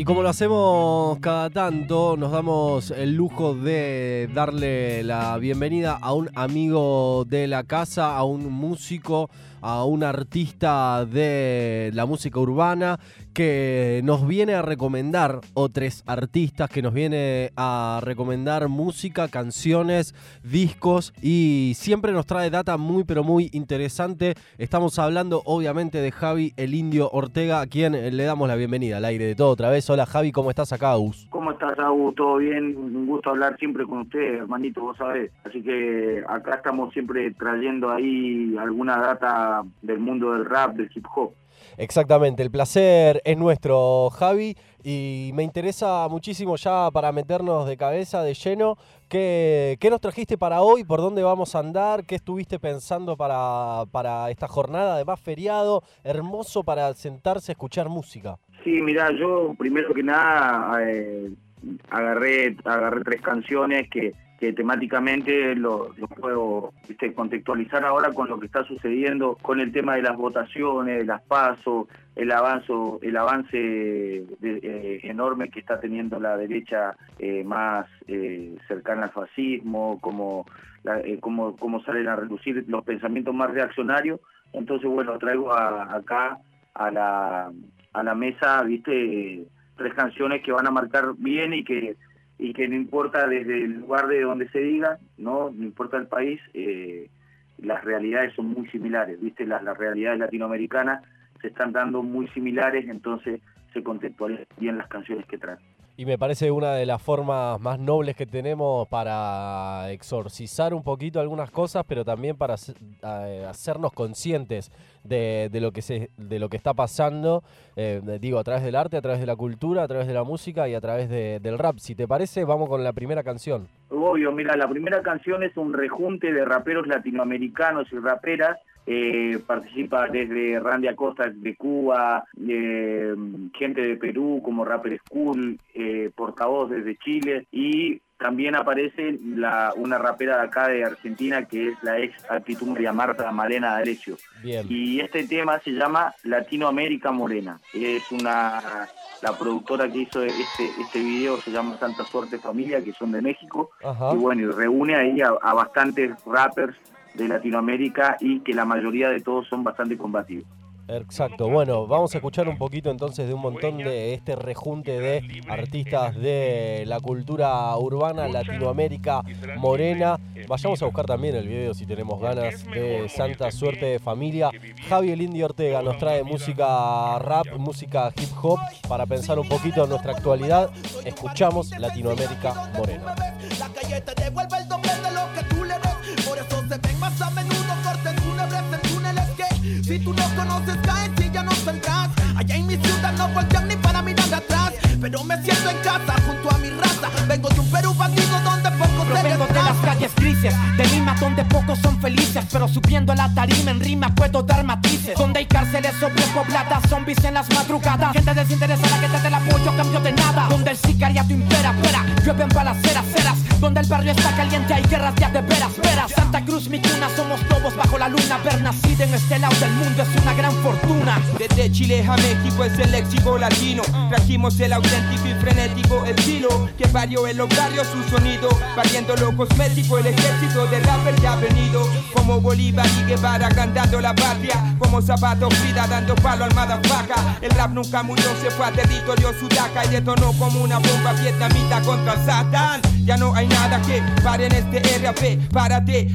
Y como lo hacemos cada tanto, nos damos el lujo de darle la bienvenida a un amigo de la casa, a un músico, a un artista de la música urbana que nos viene a recomendar otros artistas, que nos viene a recomendar música, canciones, discos y siempre nos trae data muy pero muy interesante. Estamos hablando obviamente de Javi el Indio Ortega, a quien le damos la bienvenida al aire de todo otra vez. Hola Javi, ¿cómo estás acá, Agus? ¿Cómo estás, Agus? ¿Todo bien? Un gusto hablar siempre con usted, hermanito, vos sabés. Así que acá estamos siempre trayendo ahí alguna data del mundo del rap, del hip hop. Exactamente, el placer es nuestro, Javi, y me interesa muchísimo ya para meternos de cabeza, de lleno, ¿qué, qué nos trajiste para hoy? ¿Por dónde vamos a andar? ¿Qué estuviste pensando para, para esta jornada? Además, feriado, hermoso para sentarse a escuchar música. Sí, mira, yo primero que nada eh, agarré, agarré tres canciones que que temáticamente lo, puedo contextualizar ahora con lo que está sucediendo con el tema de las votaciones, las pasos, el avance, el avance eh, enorme que está teniendo la derecha eh, más eh, cercana al fascismo, como, como, salen a reducir los pensamientos más reaccionarios. Entonces, bueno, traigo acá a la, a la mesa, viste, tres canciones que van a marcar bien y que y que no importa desde el lugar de donde se diga, no, no importa el país, eh, las realidades son muy similares, viste, las, las realidades latinoamericanas se están dando muy similares, entonces se contextualizan bien las canciones que traen. Y me parece una de las formas más nobles que tenemos para exorcizar un poquito algunas cosas, pero también para hacernos conscientes de, lo que se, de lo que está pasando, eh, digo, a través del arte, a través de la cultura, a través de la música y a través del rap. Si te parece, vamos con la primera canción. Obvio, mira, la primera canción es un rejunte de raperos latinoamericanos y raperas eh, participa desde Randy Acosta de Cuba, eh, gente de Perú como Rapper School, eh, portavoz desde Chile y también aparece la, una rapera de acá de Argentina que es la ex actitud María Marta Malena D'Alessio. Y este tema se llama Latinoamérica Morena. Es una la productora que hizo este, este video se llama Santa Suerte Familia, que son de México. Y bueno, y reúne ahí a bastantes rappers de Latinoamérica y que la mayoría de todos son bastante combativos. Exacto, bueno, vamos a escuchar un poquito entonces de un montón de este rejunte de artistas de la cultura urbana, Latinoamérica, Morena. Vayamos a buscar también el video si tenemos ganas de Santa Suerte de Familia. Javi el Indio Ortega nos trae música rap, música hip hop para pensar un poquito en nuestra actualidad. Escuchamos Latinoamérica Morena. Si tú no conoces, caes y ya no saldrás. Allá en mi ciudad no voltean ni para mirar atrás. Pero me siento en casa junto a mi raza. Vengo de un Perú bandido donde pocos se vengo de las calles grises, de Lima donde pocos son felices. Pero subiendo a la tarima en rima puedo dar matices. Donde hay cárceles sobrepobladas, zombies en las madrugadas. Gente desinteresada que te el apoyo cambio de nada. Donde el sicariato impera, espera, llueven balaceras, ceras. Donde el barrio está caliente hay guerras ya de veras, veras. Santa Cruz, mi cuna, somos lobos bajo la luna. Haber nacido en lado del mundo es una gran fortuna. Desde Chile a México es el léxico latino. Trajimos el auténtico y frenético estilo que varió en los barrios su sonido. Variando lo cosmético, el ejército de rapper ya ha venido. Como Bolívar y Guevara cantando la patria. Como Zapato Frida dando palo al faca El rap nunca murió, se fue a territorio sudaca y detonó como una bomba vietnamita contra Satán. Ya no hay nada que pare en este RAP. Párate,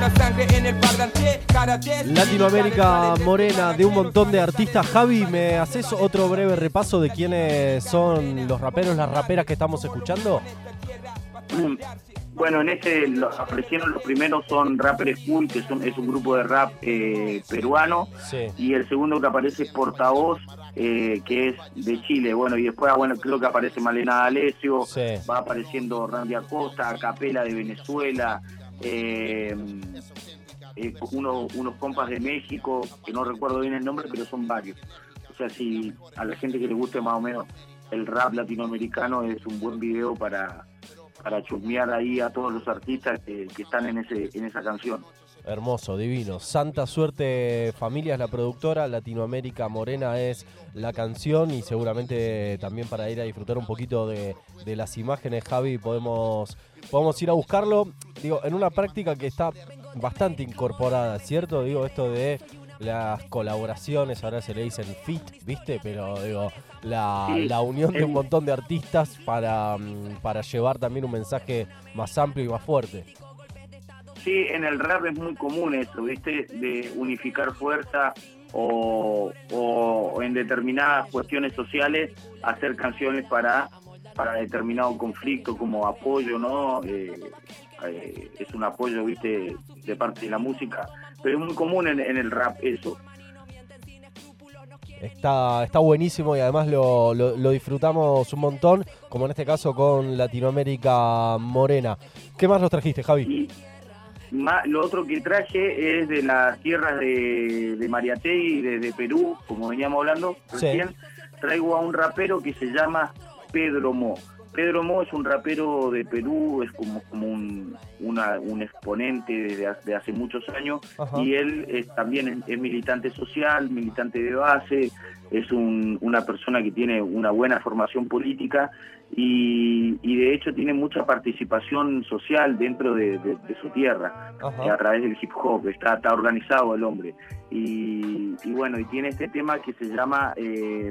la sangre en el parlante. Karate. Latinoamérica morena de un montón de artistas. Javi, ¿me haces otro breve repaso de quiénes son los raperos, las raperas que estamos escuchando? Bueno, en este los aparecieron los primeros son Rapper School, que son, es un grupo de rap eh, peruano, y el segundo que aparece es Portavoz, eh, que es de Chile. Bueno, y después, ah, bueno, creo que aparece Malena D'Alessio, va apareciendo Randy Acosta, Capela de Venezuela, eh, unos compas de México, que no recuerdo bien el nombre, pero son varios. O sea, si a la gente que le guste más o menos el rap latinoamericano es un buen video para para chusmear ahí a todos los artistas que, están en ese en esa canción. Hermoso, divino. Santa Suerte Familia es la productora, Latinoamérica Morena es la canción y seguramente también para ir a disfrutar un poquito de, las imágenes, Javi, podemos, podemos ir a buscarlo. Digo, en una práctica que está bastante incorporada, ¿cierto? Digo, esto de las colaboraciones, ahora se le dicen fit, ¿viste? Pero digo, la, unión de un montón de artistas para, mm, para llevar también un mensaje más amplio y más fuerte. Sí, en el rap es muy común eso, ¿viste? De unificar fuerza o, en determinadas cuestiones sociales hacer canciones para, para determinado conflicto como apoyo, ¿no? Eh, eh, es un apoyo, ¿viste? De parte de la música, pero es muy común en, el rap eso. Está, está buenísimo y además lo, lo, disfrutamos un montón, como en este caso con Latinoamérica Morena. ¿Qué más nos trajiste, Javi? lo otro que traje es de las tierras de, de Mariategui, de, Perú, como veníamos hablando recién. Traigo a un rapero que se llama Pedro Mo. Pedro Mo es un rapero de Perú, es como, como un, un exponente de, hace muchos años y él es, también es, militante social, militante de base, es una persona que tiene una buena formación política y, de hecho tiene mucha participación social dentro de, su tierra a través del hip hop, está, está organizado el hombre. Y, bueno, y tiene este tema que se llama eh,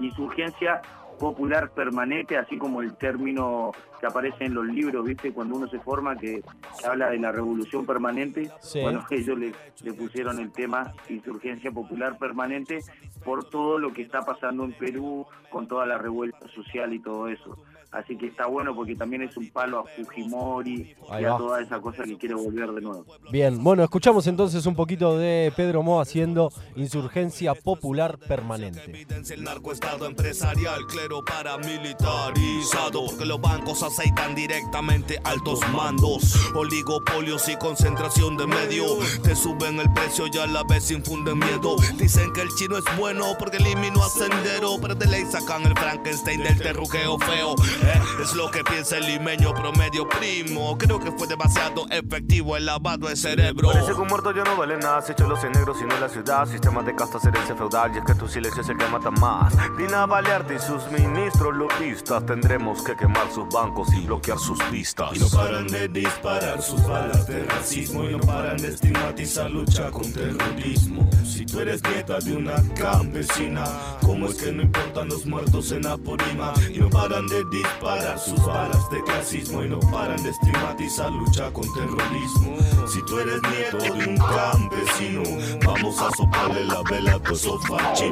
insurgencia popular permanente, así como el término que aparece en los libros, ¿viste? Cuando uno se forma, que, habla de la revolución permanente. Bueno, ellos le, le, pusieron el tema insurgencia popular permanente por todo lo que está pasando en Perú, con toda la revuelta social y todo eso. Así que está bueno porque también es un palo a Fujimori y a toda esa cosa que quiere volver de nuevo. Bien, bueno, escuchamos entonces un poquito de Pedro Mo haciendo insurgencia popular permanente. Evidencia el narcoestado empresarial, clero paramilitarizado, porque los bancos aceitan directamente altos mandos, oligopolios y concentración de medio. Te suben el precio y a la vez infunden miedo. Dicen que el chino es bueno porque eliminó a Sendero, pero de ley sacan el Frankenstein del terruqueo feo. Eh, es lo que piensa el limeño promedio primo. Creo que fue demasiado efectivo el lavado de cerebro. Parece que un muerto ya no vale nada. Se echó los en negro, sino la ciudad. Sistema de castas, herencia feudal. Y es que tu silencio es el que mata más. Dina Balearte y sus ministros loquistas. Tendremos que quemar sus bancos y bloquear sus pistas. Y no paran de disparar sus balas de racismo. Y no paran de estigmatizar lucha con terrorismo. Si tú eres nieta de una campesina, ¿cómo es que no importan los muertos en Apurima? Y no paran de disparar disparar sus balas de clasismo y no paran de estigmatizar lucha con terrorismo. Si tú eres nieto de un campesino, vamos a soplarle la vela a esos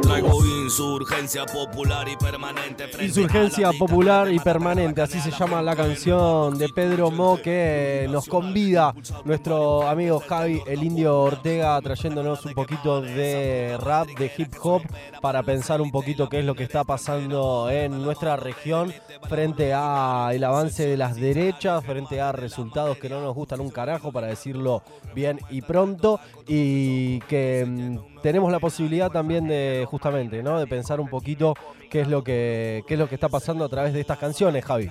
Traigo insurgencia popular y permanente. Insurgencia popular y permanente, así se llama la canción de Pedro Mo que nos convida nuestro amigo Javi, el indio Ortega, trayéndonos un poquito de rap, de hip hop, para pensar un poquito qué es lo que está pasando en nuestra región frente a el avance de las derechas, frente a resultados que no nos gustan un carajo, para decirlo bien y pronto, y que mm, tenemos la posibilidad también de justamente, ¿no? De pensar un poquito qué es lo que qué es lo que está pasando a través de estas canciones, Javi.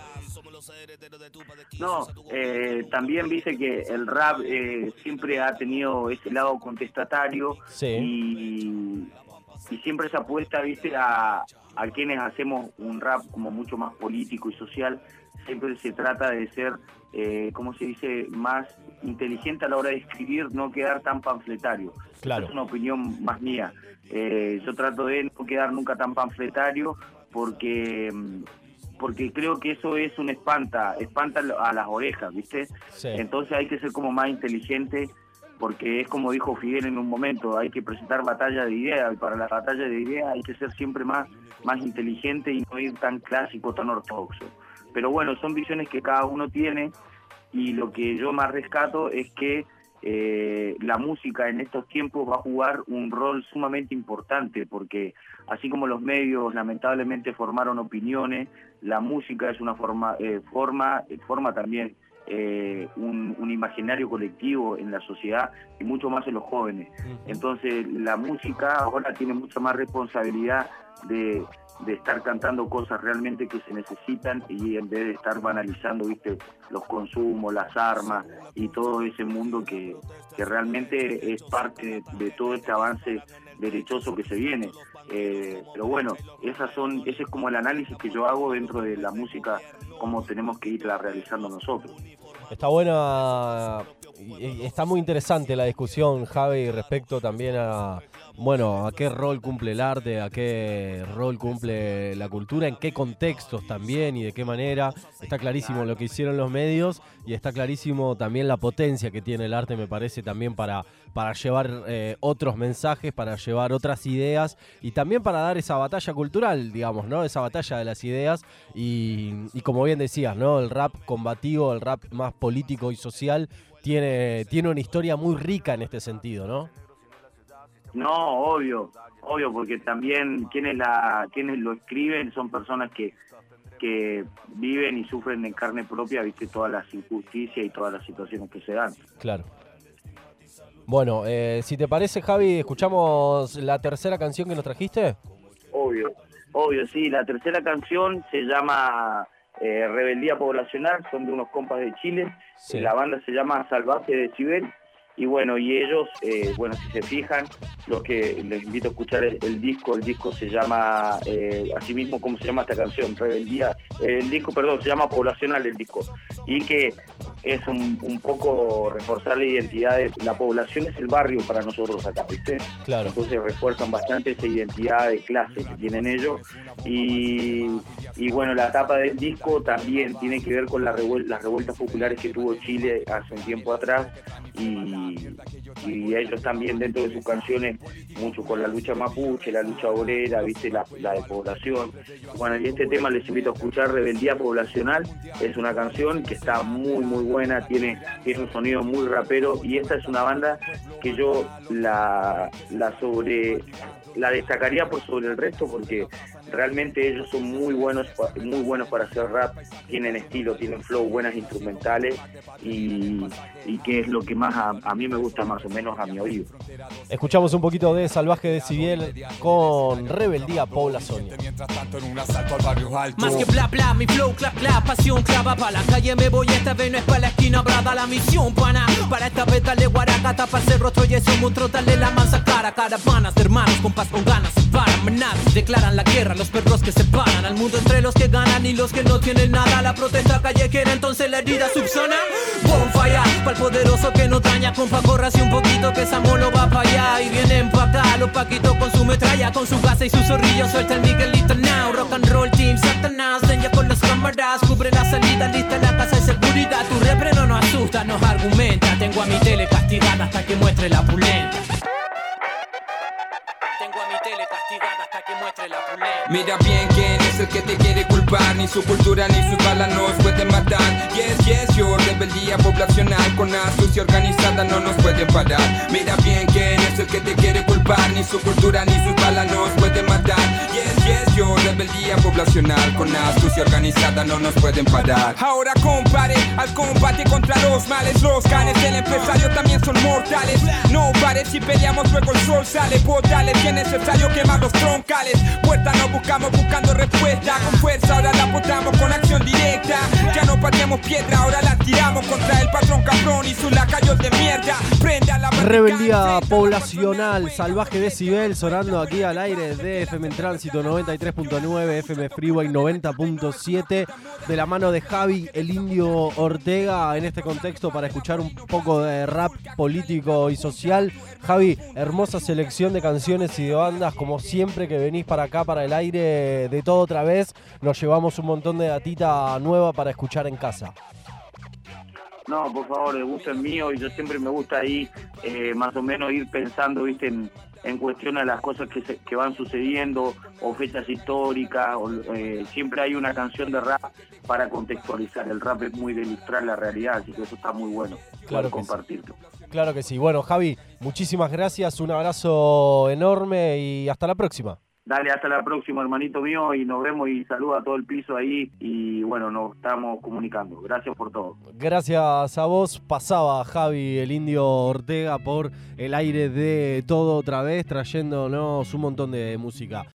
No, eh, también dice que el rap eh, siempre ha tenido ese lado contestatario y, y siempre se apuesta, viste, a, a quienes hacemos un rap como mucho más político y social, siempre se trata de ser, eh, como se dice?, más inteligente a la hora de escribir, no quedar tan panfletario. Claro. Es una opinión más mía. Eh, yo trato de no quedar nunca tan panfletario porque porque creo que eso es un espanta, espanta a las orejas, ¿viste? Entonces hay que ser como más inteligente porque es como dijo Fidel en un momento, hay que presentar batalla de ideas, y para la batalla de ideas hay que ser siempre más, más inteligente y no ir tan clásico, tan ortodoxo. Pero bueno, son visiones que cada uno tiene y lo que yo más rescato es que eh, la música en estos tiempos va a jugar un rol sumamente importante porque así como los medios lamentablemente formaron opiniones, la música es una forma, eh, forma, forma también eh, un, imaginario colectivo en la sociedad y mucho más en los jóvenes. Entonces la música ahora tiene mucha más responsabilidad de, de estar cantando cosas realmente que se necesitan y en vez de estar banalizando, viste, los consumos, las armas y todo ese mundo que, que realmente es parte de, todo este avance derechoso que se viene. Eh, pero bueno, esas son, ese es como el análisis que yo hago dentro de la música, cómo tenemos que irla realizando nosotros. Está buena, está muy interesante la discusión, Javi, respecto también a, bueno, a qué rol cumple el arte, a qué rol cumple la cultura, en qué contextos también y de qué manera. Está clarísimo lo que hicieron los medios y está clarísimo también la potencia que tiene el arte, me parece, también para, para llevar eh, otros mensajes, para llevar otras ideas y también para dar esa batalla cultural, digamos, ¿no? Esa batalla de las ideas y, y como bien decías, ¿no? El rap combativo, el rap más político y social tiene, tiene una historia muy rica en este sentido, ¿no? No, obvio, obvio, porque también quienes, la, quienes lo escriben son personas que, que viven y sufren en carne propia, viste, todas las injusticias y todas las situaciones que se dan. Claro. Bueno, eh, si te parece, Javi, escuchamos la tercera canción que nos trajiste. Obvio, obvio, sí, la tercera canción se llama eh, Rebeldía Poblacional, son de unos compas de Chile, la banda se llama Salvaje de Cibel y bueno, y ellos, eh, bueno, si se fijan, los que les invito a escuchar el, disco, el disco se llama, eh, así mismo como se llama esta canción, Rebeldía, el disco, perdón, se llama Poblacional el disco, y que es un, un, poco reforzar la identidad de la población, es el barrio para nosotros acá, ¿viste? Claro. Entonces refuerzan bastante esa identidad de clase que tienen ellos, y, y bueno, la etapa del disco también tiene que ver con la las revueltas populares que tuvo Chile hace un tiempo atrás, y, ellos también dentro de sus canciones mucho con la lucha mapuche, la lucha obrera, viste la, de población. Bueno, y este tema les invito a escuchar Rebeldía Poblacional, es una canción que está muy muy buena, tiene, tiene un sonido muy rapero y esta es una banda que yo la, la sobre la destacaría por sobre el resto porque realmente ellos son muy buenos muy buenos para hacer rap tienen estilo tienen flow buenas instrumentales y, y que es lo que más a, mí me gusta más o menos a mi oído. Escuchamos un poquito de Salvaje de Civiel con Rebeldía Paula Sonia. Más que bla bla mi flow clap clap pasión clava para la calle. Me voy esta vez no es para la esquina brada la misión pana. Para esta vez dale guaraca tapa el rostro y ese monstruo dale la mansa cara. Caravanas de hermanos compas con ganas declaran la guerra los perros que separan al mundo entre los que ganan y los que no tienen nada. La protesta callejera, entonces la herida subsona. Bonfire, para el poderoso que no daña. Compa, corra un poquito que Samolo va para allá. Y vienen pa' acá los paquitos con su metralla, con su gasa y su zorrillo. Suelta el Miguelito now. Rock and roll team, Satanás. ya con las cámaras, cubre la salida, lista la casa de seguridad. Tu repre no asusta, nos argumenta. Tengo a mi tele castigada hasta que muestre la pulenta. Mira bien quién es el que te quiere Ni su cultura ni sus balas nos pueden matar. Yes, yes, yo rebeldía poblacional Con astucia organizada no nos pueden parar. Mira bien quién es el que te quiere culpar Ni su cultura ni sus balas nos pueden matar. Yes, yes, yo rebeldía poblacional Con astucia organizada no nos pueden parar. Ahora compare al combate contra los males Los canes del empresario también son mortales. No pares si peleamos luego el sol sale Portales, que es necesario quemar los troncales. Puerta no buscamos buscando respuesta Con fuerza ahora la apuntamos con acción directa. Ya no pateamos piedra, ahora la tiramos Contra el patrón cabrón y sus lacayos de mierda. Prenda la Rebeldía poblacional, salvaje decibel Sonando aquí al aire de FM en Tránsito 93.9 FM Freeway 90.7 De la mano de Javi, el indio Ortega En este contexto para escuchar un poco de rap político y social. Javi, hermosa selección de canciones y de bandas Como siempre que venís para acá, para el aire de todo otra vez, nos llevamos un montón de datita nueva para escuchar en casa. No, por favor, el gusto es mío y yo siempre me gusta ahí eh, más o menos ir pensando, viste, en, en cuestión a las cosas que, que van sucediendo o fechas históricas. O, eh, siempre hay una canción de rap para contextualizar. El rap es muy de ilustrar la realidad, así que eso está muy bueno. Claro compartirlo. Claro que sí. Bueno, Javi, muchísimas gracias, un abrazo enorme y hasta la próxima. Dale, hasta la próxima, hermanito mío, y nos vemos y saluda a todo el piso ahí. Y bueno, nos estamos comunicando. Gracias por todo. Gracias a vos. Pasaba Javi, el indio Ortega, por el aire de todo otra vez, trayéndonos un montón de música.